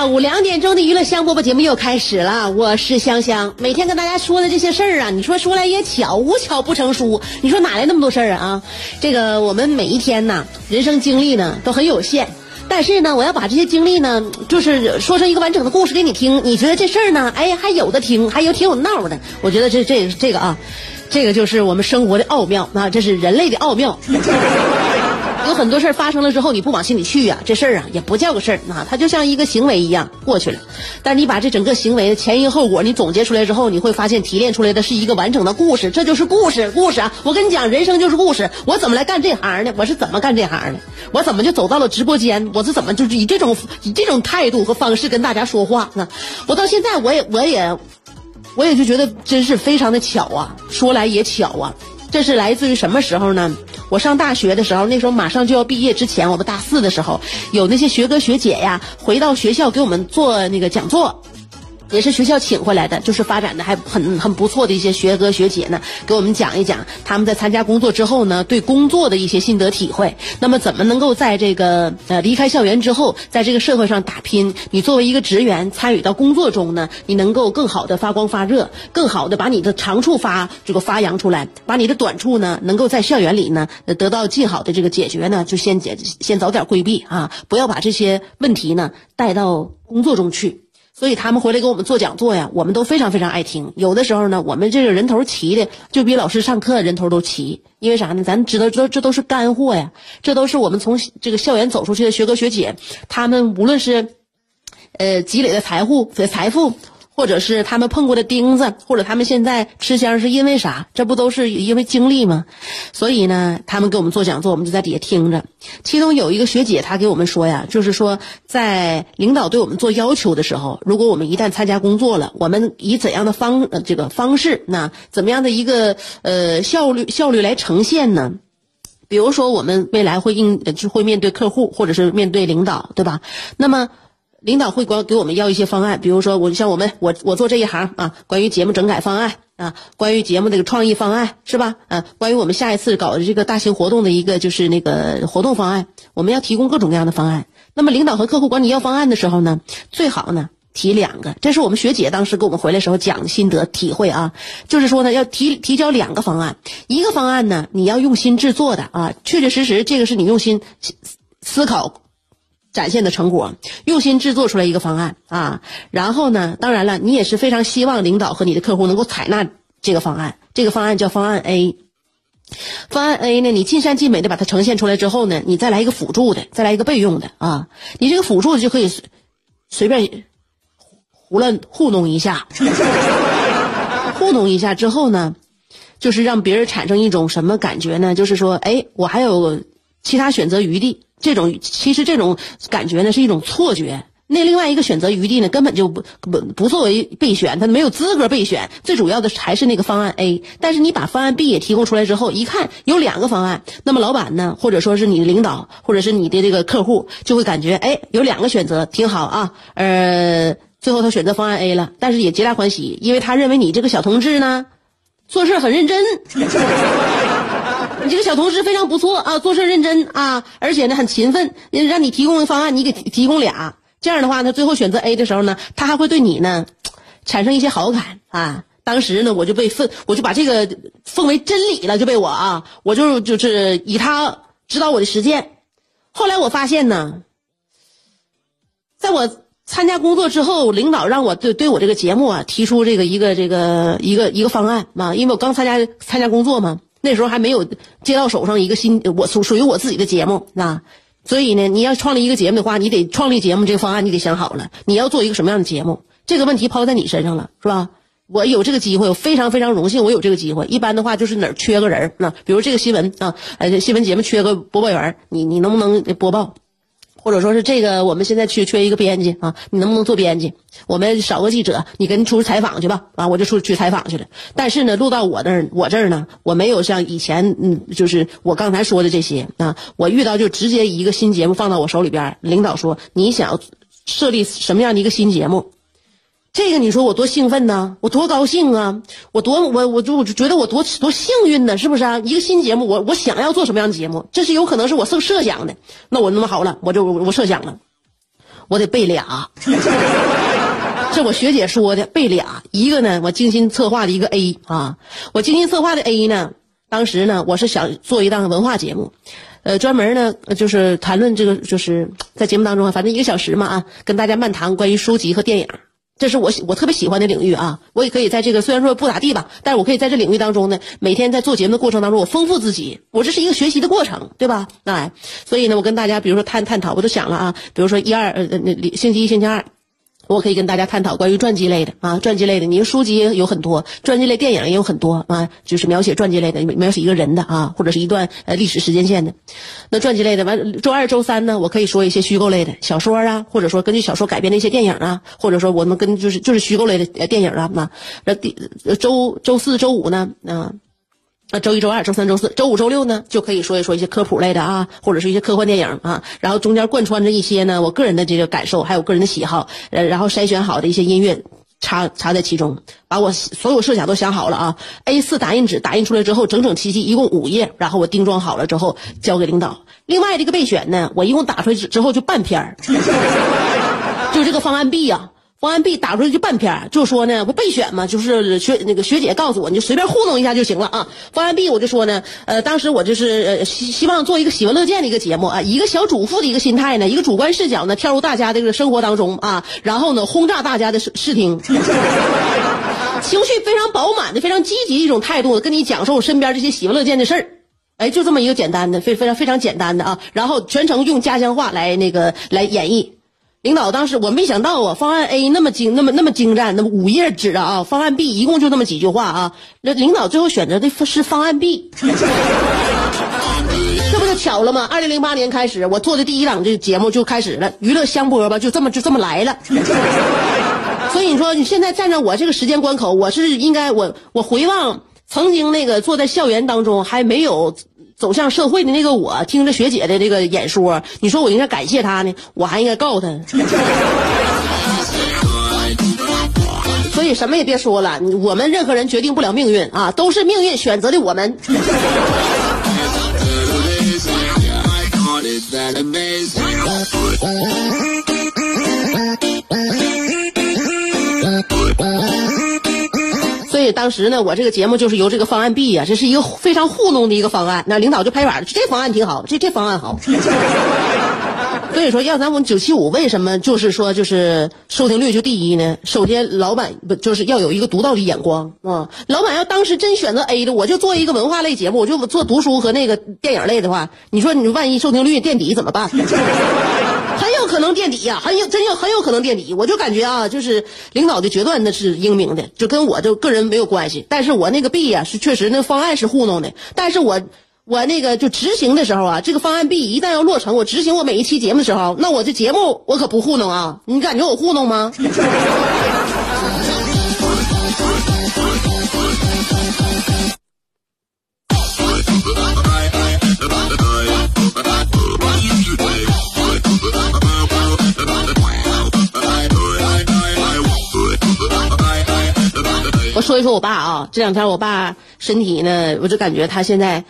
下午两点钟的娱乐香饽饽节目又开始了，我是香香。每天跟大家说的这些事儿啊，你说说来也巧，无巧不成书。你说哪来那么多事儿啊？这个我们每一天呢，人生经历呢都很有限，但是呢，我要把这些经历呢，就是说成一个完整的故事给你听。你觉得这事儿呢，哎，还有的听，还有挺有闹的。我觉得这这这个啊，这个就是我们生活的奥妙啊，这是人类的奥妙。有很多事儿发生了之后，你不往心里去呀，这事儿啊也不叫个事儿啊，它就像一个行为一样过去了。但你把这整个行为的前因后果你总结出来之后，你会发现提炼出来的是一个完整的故事，这就是故事，故事啊！我跟你讲，人生就是故事。我怎么来干这行的？我是怎么干这行的？我怎么就走到了直播间？我是怎么就是以这种以这种态度和方式跟大家说话呢？我到现在我也我也我也就觉得真是非常的巧啊！说来也巧啊，这是来自于什么时候呢？我上大学的时候，那时候马上就要毕业之前，我们大四的时候，有那些学哥学姐呀，回到学校给我们做那个讲座。也是学校请回来的，就是发展的还很很不错的一些学哥学姐呢，给我们讲一讲他们在参加工作之后呢，对工作的一些心得体会。那么怎么能够在这个呃离开校园之后，在这个社会上打拼？你作为一个职员参与到工作中呢，你能够更好的发光发热，更好的把你的长处发这个发扬出来，把你的短处呢，能够在校园里呢得到尽好的这个解决呢，就先解先早点规避啊，不要把这些问题呢带到工作中去。所以他们回来给我们做讲座呀，我们都非常非常爱听。有的时候呢，我们这个人头齐的，就比老师上课人头都齐。因为啥呢？咱知道这这都是干货呀，这都是我们从这个校园走出去的学哥学姐，他们无论是，呃，积累的财富财富。或者是他们碰过的钉子，或者他们现在吃香是因为啥？这不都是因为经历吗？所以呢，他们给我们做讲座，我们就在底下听着。其中有一个学姐，她给我们说呀，就是说，在领导对我们做要求的时候，如果我们一旦参加工作了，我们以怎样的方呃这个方式，那怎么样的一个呃效率效率来呈现呢？比如说，我们未来会应就会面对客户，或者是面对领导，对吧？那么。领导会管给我们要一些方案，比如说我像我们我我做这一行啊，关于节目整改方案啊，关于节目这个创意方案是吧？嗯，关于我们下一次搞的这个大型活动的一个就是那个活动方案，我们要提供各种各样的方案。那么领导和客户管你要方案的时候呢，最好呢提两个，这是我们学姐当时给我们回来时候讲的心得体会啊，就是说呢要提提交两个方案，一个方案呢你要用心制作的啊，确确实实这个是你用心思考。展现的成果，用心制作出来一个方案啊，然后呢，当然了，你也是非常希望领导和你的客户能够采纳这个方案。这个方案叫方案 A。方案 A 呢，你尽善尽美的把它呈现出来之后呢，你再来一个辅助的，再来一个备用的啊。你这个辅助的就可以随便胡乱糊弄一下，糊弄一下之后呢，就是让别人产生一种什么感觉呢？就是说，哎，我还有其他选择余地。这种其实这种感觉呢是一种错觉。那另外一个选择余地呢根本就不不不作为备选，他没有资格备选。最主要的还是那个方案 A。但是你把方案 B 也提供出来之后，一看有两个方案，那么老板呢，或者说是你的领导，或者是你的这个客户，就会感觉哎有两个选择挺好啊。呃，最后他选择方案 A 了，但是也皆大欢喜，因为他认为你这个小同志呢做事很认真。你这个小同事非常不错啊，做事认真啊，而且呢很勤奋。让你提供的方案，你给提供俩，这样的话，呢最后选择 A 的时候呢，他还会对你呢产生一些好感啊。当时呢，我就被奉，我就把这个奉为真理了，就被我啊，我就就是以他指导我的实践。后来我发现呢，在我参加工作之后，领导让我对对我这个节目啊提出这个一个这个一个一个方案啊，因为我刚参加参加工作嘛，那时候还没有接到手上一个新我属属于我自己的节目啊，所以呢，你要创立一个节目的话，你得创立节目这个方案你得想好了，你要做一个什么样的节目，这个问题抛在你身上了，是吧？我有这个机会，我非常非常荣幸，我有这个机会。一般的话就是哪儿缺个人那比如这个新闻啊，呃，新闻节目缺个播报员你你能不能播报？或者说是这个，我们现在缺缺一个编辑啊，你能不能做编辑？我们少个记者，你跟出去采访去吧，啊，我就出去采访去了。但是呢，录到我那儿，我这儿呢，我没有像以前，嗯，就是我刚才说的这些啊，我遇到就直接一个新节目放到我手里边，领导说你想设立什么样的一个新节目？这个你说我多兴奋呢，我多高兴啊，我多我我就我就觉得我多多幸运呢，是不是啊？一个新节目，我我想要做什么样的节目，这是有可能是我设设想的。那我那么好了，我就我设想了，我得背俩，这我学姐说的，背俩。一个呢，我精心策划的一个 A 啊，我精心策划的 A 呢，当时呢，我是想做一档文化节目，呃，专门呢就是谈论这个，就是在节目当中啊，反正一个小时嘛啊，跟大家漫谈关于书籍和电影。这是我我特别喜欢的领域啊！我也可以在这个虽然说不咋地吧，但是我可以在这领域当中呢，每天在做节目的过程当中，我丰富自己，我这是一个学习的过程，对吧？哎，所以呢，我跟大家比如说探探讨，我都想了啊，比如说一二呃那星期一星期二。我可以跟大家探讨关于传记类的啊，传记类的，你书籍也有很多，传记类电影也有很多啊，就是描写传记类的，描写一个人的啊，或者是一段呃历史时间线的。那传记类的完，周二、周三呢，我可以说一些虚构类的小说啊，或者说根据小说改编的一些电影啊，或者说我们跟就是就是虚构类的电影啊，那那第周周四周五呢，啊。那周一、周二、周三、周四、周五、周六呢，就可以说一说一些科普类的啊，或者是一些科幻电影啊，然后中间贯穿着一些呢，我个人的这个感受，还有个人的喜好，呃，然后筛选好的一些音乐插插在其中，把我所有设想都想好了啊。A 四打印纸打印出来之后，整整齐齐，一共五页，然后我钉装好了之后交给领导。另外这个备选呢，我一共打出来之后就半篇儿，就这个方案 B 呀。方案 B 打出来就半篇，就说呢不备选嘛，就是学那个学姐告诉我，你就随便糊弄一下就行了啊。方案 B 我就说呢，呃，当时我就是呃希希望做一个喜闻乐见的一个节目啊，一个小主妇的一个心态呢，一个主观视角呢，跳入大家的这个生活当中啊，然后呢轰炸大家的视视听，情绪非常饱满的、非常积极的一种态度，跟你讲述我身边这些喜闻乐见的事儿，哎，就这么一个简单的、非非常非常简单的啊，然后全程用家乡话来那个来演绎。领导当时我没想到啊，方案 A 那么精那么那么精湛，那么五页纸啊，方案 B 一共就那么几句话啊，那领导最后选择的是方案 B，这不就巧了吗？二零零八年开始，我做的第一档这节目就开始了，娱乐香饽吧，就这么就这么来了。所以你说你现在站在我这个时间关口，我是应该我我回望曾经那个坐在校园当中还没有。走向社会的那个我，听着学姐的这个演说，你说我应该感谢她呢，我还应该告她。所以什么也别说了，我们任何人决定不了命运啊，都是命运选择的我们。当时呢，我这个节目就是由这个方案 B 呀，这是一个非常糊弄的一个方案。那领导就拍板，这方案挺好，这这方案好。所以说，要咱们九七五为什么就是说就是收听率就第一呢？首先，老板不就是要有一个独到的眼光啊？老板要当时真选择 A 的，我就做一个文化类节目，我就做读书和那个电影类的话，你说你万一收听率垫底怎么办？很有可能垫底呀，很有真有很有可能垫底。我就感觉啊，就是领导的决断那是英明的，就跟我的个人没有关系。但是我那个 B 呀，是确实那方案是糊弄的，但是我。我那个就执行的时候啊，这个方案 B 一旦要落成，我执行我每一期节目的时候，那我这节目我可不糊弄啊！你感觉我糊弄吗？说一说我爸啊，这两天我爸身体呢，我就感觉他现在。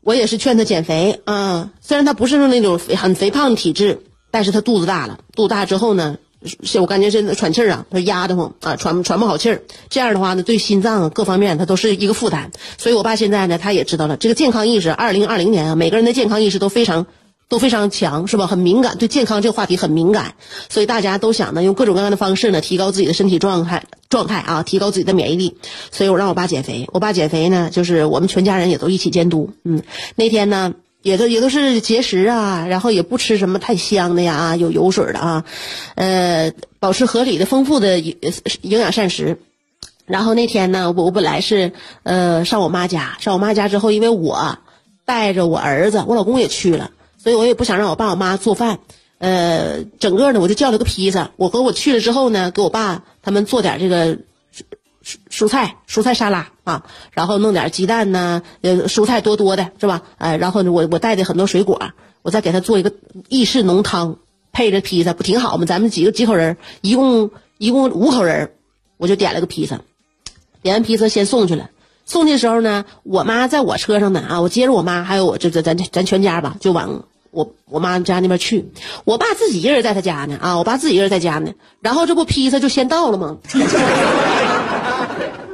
我也是劝他减肥啊，虽然他不是那种很肥胖的体质，但是他肚子大了，肚子大之后呢，是我感觉是喘气儿啊，他压得慌啊，喘喘不好气儿，这样的话呢，对心脏各方面他都是一个负担。所以我爸现在呢，他也知道了这个健康意识，二零二零年啊，每个人的健康意识都非常都非常强，是吧？很敏感，对健康这个话题很敏感，所以大家都想呢，用各种各样的方式呢，提高自己的身体状态状态啊，提高自己的免疫力。所以我让我爸减肥，我爸减肥呢，就是我们全家人也都一起监督。嗯，那天呢，也都也都是节食啊，然后也不吃什么太香的呀，有油水的啊，呃，保持合理的丰富的营营养膳食。然后那天呢，我我本来是呃上我妈家，上我妈家之后，因为我带着我儿子，我老公也去了。所以我也不想让我爸我妈做饭，呃，整个呢我就叫了个披萨。我和我去了之后呢，给我爸他们做点这个蔬蔬菜蔬菜沙拉啊，然后弄点鸡蛋呢，呃，蔬菜多多的是吧？呃，然后呢我我带的很多水果，我再给他做一个意式浓汤，配着披萨，不挺好吗？咱们几个几口人，一共一共五口人，我就点了个披萨，点完披萨先送去了。送去的时候呢，我妈在我车上呢啊，我接着我妈还有我这这咱咱全家吧，就往我我妈家那边去。我爸自己一个人在他家呢啊，我爸自己一个人在家呢。然后这不披萨就先到了吗？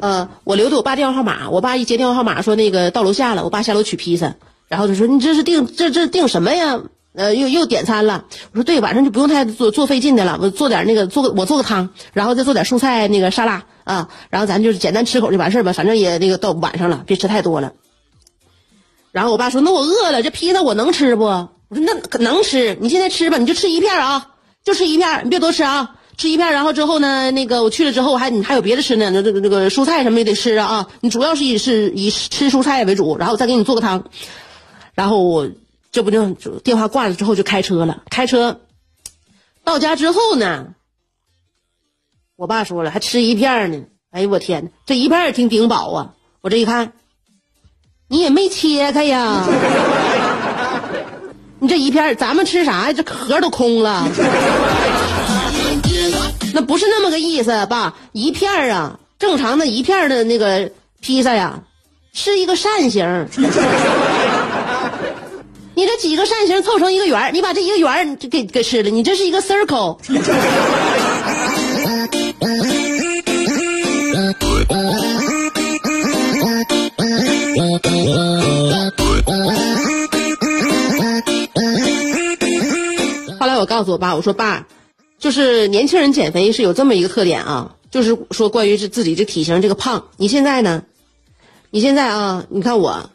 呃，我留的我爸电话号码，我爸一接电话号码说那个到楼下了，我爸下楼取披萨，然后就说你这是订这这订什么呀？呃，又又点餐了。我说对，晚上就不用太做做费劲的了，我做点那个做个我做个汤，然后再做点蔬菜那个沙拉啊，然后咱就是简单吃口就完事儿吧，反正也那个到晚上了，别吃太多了。然后我爸说：“那我饿了，这披萨我能吃不？”我说：“那可能吃，你现在吃吧，你就吃一片啊，就吃一片，你别多吃啊，吃一片。然后之后呢，那个我去了之后还你还有别的吃呢，那这个这个蔬菜什么也得吃啊啊，你主要是以是以吃蔬菜为主，然后再给你做个汤。然后我这不就电话挂了之后就开车了，开车到家之后呢，我爸说了还吃一片呢，哎呦我天，这一片挺顶饱啊！我这一看。”你也没切开呀！你这一片咱们吃啥呀？这盒都空了。那不是那么个意思，爸，一片啊，正常的一片的那个披萨呀，是一个扇形。你这几个扇形凑成一个圆你把这一个圆给给吃了，你这是一个 circle。我爸，我说爸，就是年轻人减肥是有这么一个特点啊，就是说关于是自己这体型这个胖，你现在呢，你现在啊，你看我，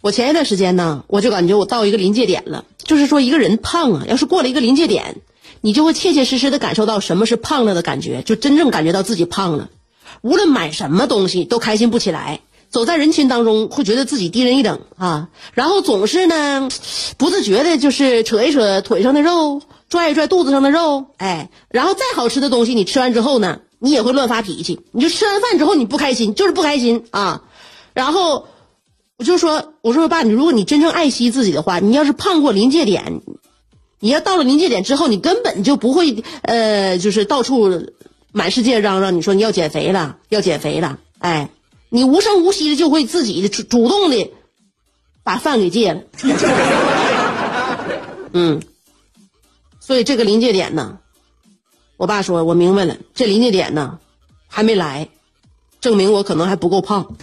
我前一段时间呢，我就感觉我到一个临界点了，就是说一个人胖啊，要是过了一个临界点，你就会切切实实的感受到什么是胖了的感觉，就真正感觉到自己胖了，无论买什么东西都开心不起来。走在人群当中，会觉得自己低人一等啊，然后总是呢，不自觉的就是扯一扯腿上的肉，拽一拽肚子上的肉，哎，然后再好吃的东西，你吃完之后呢，你也会乱发脾气。你就吃完饭之后你不开心，就是不开心啊。然后我就说，我说爸，你如果你真正爱惜自己的话，你要是胖过临界点，你要到了临界点之后，你根本就不会呃，就是到处满世界嚷嚷，你说你要减肥了，要减肥了，哎。你无声无息的就会自己的主主动的把饭给戒了，嗯，所以这个临界点呢，我爸说，我明白了，这临界点呢还没来，证明我可能还不够胖。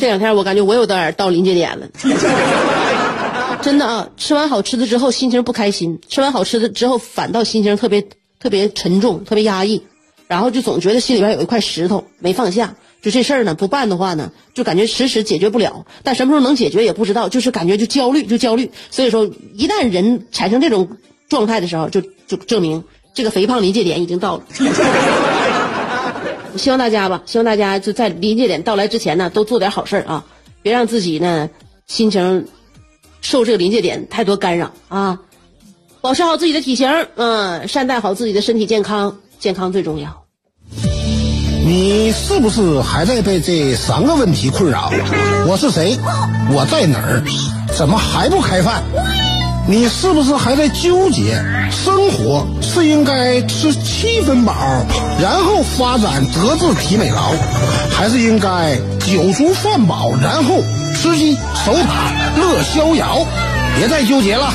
这两天我感觉我有点到临界点了。真的啊，吃完好吃的之后心情不开心，吃完好吃的之后反倒心情特别特别沉重，特别压抑，然后就总觉得心里边有一块石头没放下，就这事儿呢不办的话呢，就感觉迟迟解决不了，但什么时候能解决也不知道，就是感觉就焦虑就焦虑。所以说，一旦人产生这种状态的时候，就就证明这个肥胖临界点已经到了。希望大家吧，希望大家就在临界点到来之前呢，都做点好事啊，别让自己呢心情。受这个临界点太多干扰啊！保持好自己的体型，嗯，善待好自己的身体健康，健康最重要。你是不是还在被这三个问题困扰？我是谁？我在哪儿？怎么还不开饭？你是不是还在纠结生活是应该吃七分饱，然后发展德智体美劳，还是应该酒足饭饱，然后吃鸡守塔乐逍遥？别再纠结了。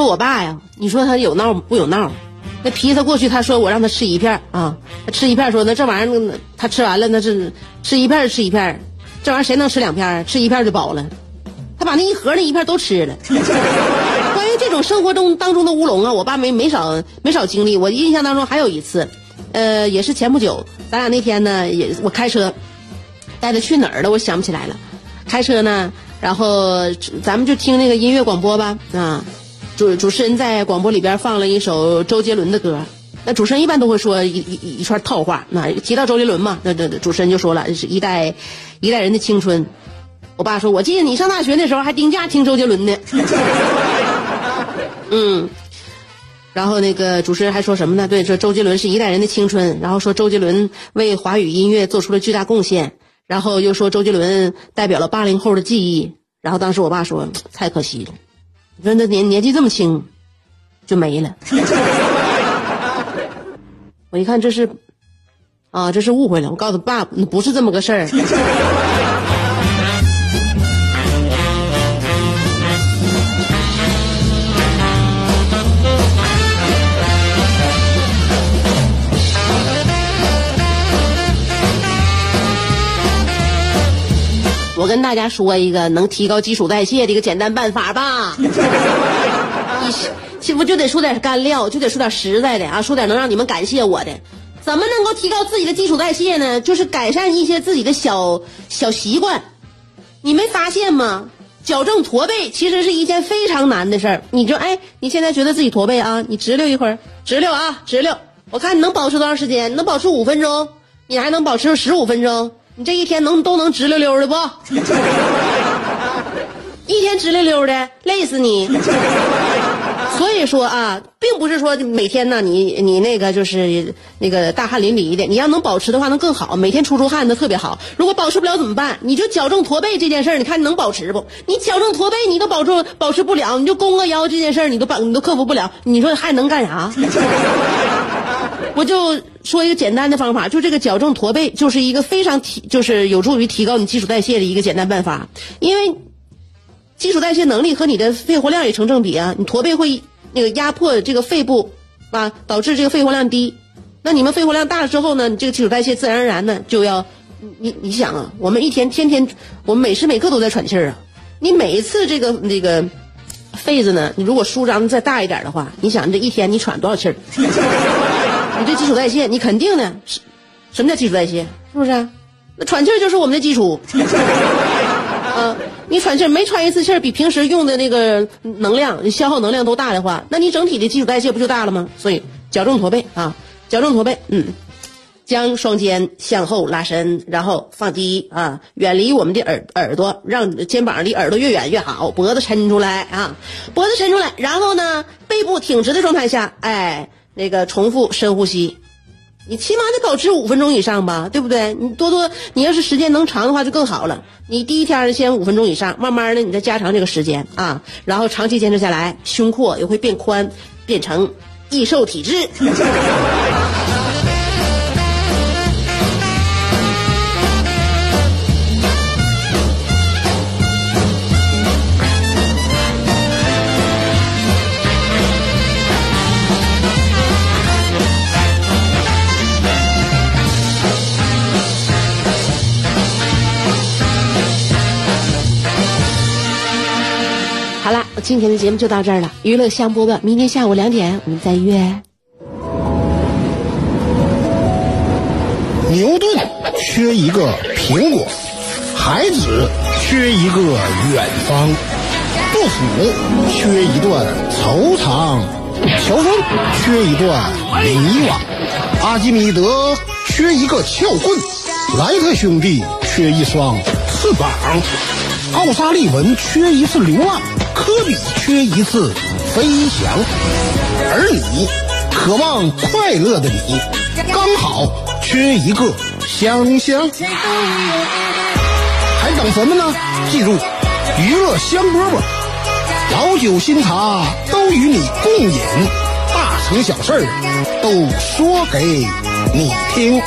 说我爸呀，你说他有闹不有闹？那皮他过去，他说我让他吃一片啊，他吃一片，说那这玩意儿他吃完了，那是吃一片吃一片，这玩意儿谁能吃两片？吃一片就饱了。他把那一盒那一片都吃了。关于这种生活中当中的乌龙啊，我爸没没少没少经历。我印象当中还有一次，呃，也是前不久，咱俩那天呢，也我开车带他去哪儿了，我想不起来了。开车呢，然后咱们就听那个音乐广播吧，啊。主主持人在广播里边放了一首周杰伦的歌，那主持人一般都会说一一一串套话，那提到周杰伦嘛，那那主持人就说了，是一代一代人的青春。我爸说，我记得你上大学那时候还定价听周杰伦呢。嗯，然后那个主持人还说什么呢？对，说周杰伦是一代人的青春，然后说周杰伦为华语音乐做出了巨大贡献，然后又说周杰伦代表了八零后的记忆，然后当时我爸说，太可惜了。你说那年年纪这么轻，就没了。我一看这是，啊，这是误会了。我告诉爸，不是这么个事儿。我跟大家说一个能提高基础代谢的一个简单办法吧。你媳妇就得说点干料，就得说点实在的啊，说点能让你们感谢我的。怎么能够提高自己的基础代谢呢？就是改善一些自己的小小习惯。你没发现吗？矫正驼背其实是一件非常难的事儿。你就哎，你现在觉得自己驼背啊？你直溜一会儿，直溜啊，直溜。我看你能保持多长时间？能保持五分钟？你还能保持十五分钟？你这一天能都能直溜溜的不？一天直溜溜的，累死你。所以说啊，并不是说每天呢，你你那个就是那个大汗淋漓的，你要能保持的话，那更好。每天出出汗，那特别好。如果保持不了怎么办？你就矫正驼背这件事儿，你看你能保持不？你矫正驼背你都保住保持不了，你就弓个腰这件事儿，你都保你都克服不了，你说还能干啥？我就说一个简单的方法，就这个矫正驼背，就是一个非常提，就是有助于提高你基础代谢的一个简单办法。因为基础代谢能力和你的肺活量也成正比啊。你驼背会那个压迫这个肺部啊，导致这个肺活量低。那你们肺活量大了之后呢，你这个基础代谢自然而然的就要，你你想啊，我们一天天天，我们每时每刻都在喘气儿啊。你每一次这个那个肺子呢，你如果舒张再大一点的话，你想这一天你喘多少气儿？你这基础代谢，你肯定的，什什么叫基础代谢？是不是？啊那喘气儿就是我们的基础。啊，你喘气儿没喘一次气儿，比平时用的那个能量、消耗能量都大的话，那你整体的基础代谢不就大了吗？所以矫正驼背啊，矫正驼背，嗯，将双肩向后拉伸，然后放低啊，远离我们的耳耳朵，让肩膀离耳朵越远越好，脖子抻出来啊，脖子抻出来，然后呢，背部挺直的状态下，哎。那个重复深呼吸，你起码得保持五分钟以上吧，对不对？你多多，你要是时间能长的话就更好了。你第一天先五分钟以上，慢慢的你再加长这个时间啊，然后长期坚持下来，胸廓也会变宽，变成易瘦体质。今天的节目就到这儿了，娱乐香饽饽，明天下午两点我们再约。牛顿缺一个苹果，孩子缺一个远方，杜甫缺一段惆怅，乔峰缺一段迷惘，阿基米德缺一个撬棍，莱特兄弟缺一双翅膀，奥沙利文缺一次流浪，科比缺一次飞翔，而你，渴望快乐的你，刚好缺一个香香。还等什么呢？记住，娱乐香饽饽，老酒新茶都与你共饮，大成小事儿都说给你听。